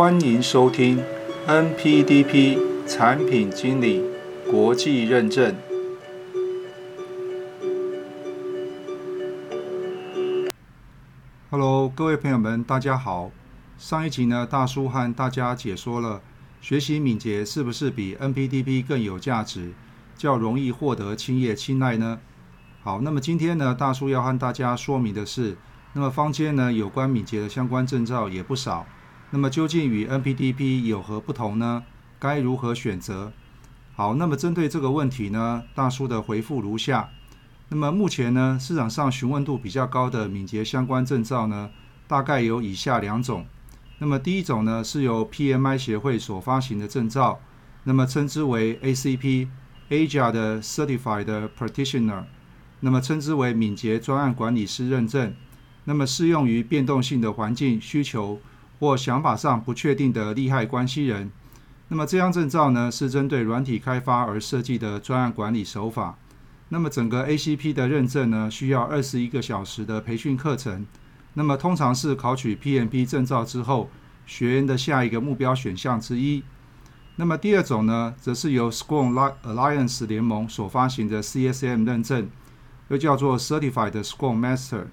欢迎收听 NPDP 产品经理国际认证。Hello，各位朋友们，大家好。上一集呢，大叔和大家解说了学习敏捷是不是比 NPDP 更有价值，较容易获得企业青睐呢？好，那么今天呢，大叔要和大家说明的是。那么坊间呢有关敏捷的相关证照也不少，那么究竟与 NPDP 有何不同呢？该如何选择？好，那么针对这个问题呢，大叔的回复如下。那么目前呢，市场上询问度比较高的敏捷相关证照呢，大概有以下两种。那么第一种呢，是由 PMI 协会所发行的证照，那么称之为 ACP，Asia 的 Certified Practitioner，那么称之为敏捷专案管理师认证。那么适用于变动性的环境需求或想法上不确定的利害关系人。那么这张证照呢，是针对软体开发而设计的专案管理手法。那么整个 ACP 的认证呢，需要二十一个小时的培训课程。那么通常是考取 PMP 证照之后，学员的下一个目标选项之一。那么第二种呢，则是由 Scrum Alliance 联盟所发行的 CSM 认证，又叫做 Certified Scrum Master。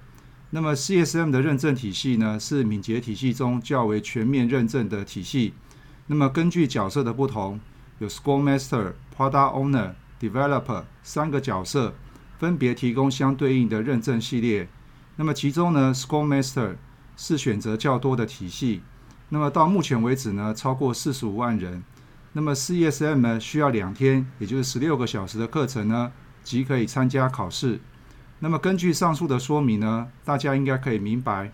那么 CSM 的认证体系呢，是敏捷体系中较为全面认证的体系。那么根据角色的不同，有 Scrum Master、Product Owner、Developer 三个角色，分别提供相对应的认证系列。那么其中呢，Scrum Master 是选择较多的体系。那么到目前为止呢，超过四十五万人。那么 CSM 呢，需要两天，也就是十六个小时的课程呢，即可以参加考试。那么根据上述的说明呢，大家应该可以明白，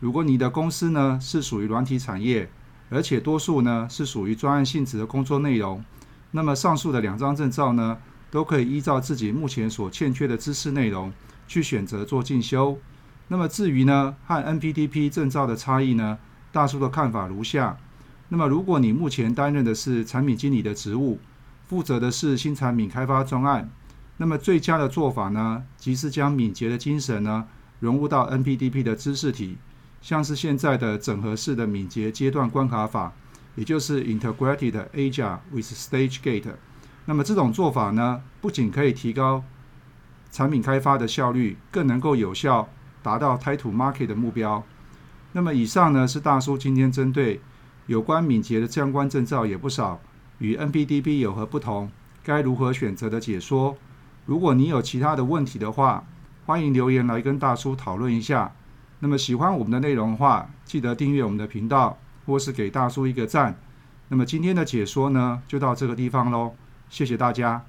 如果你的公司呢是属于软体产业，而且多数呢是属于专案性质的工作内容，那么上述的两张证照呢，都可以依照自己目前所欠缺的知识内容去选择做进修。那么至于呢和 NPDP 证照的差异呢，大叔的看法如下：那么如果你目前担任的是产品经理的职务，负责的是新产品开发专案。那么最佳的做法呢，即是将敏捷的精神呢融入到 NPDP 的知识体，像是现在的整合式的敏捷阶段关卡法，也就是 Integrated Agile with Stage Gate。那么这种做法呢，不仅可以提高产品开发的效率，更能够有效达到 t i t l e Market 的目标。那么以上呢是大叔今天针对有关敏捷的相关证照也不少，与 NPDP 有何不同，该如何选择的解说。如果你有其他的问题的话，欢迎留言来跟大叔讨论一下。那么喜欢我们的内容的话，记得订阅我们的频道，或是给大叔一个赞。那么今天的解说呢，就到这个地方喽，谢谢大家。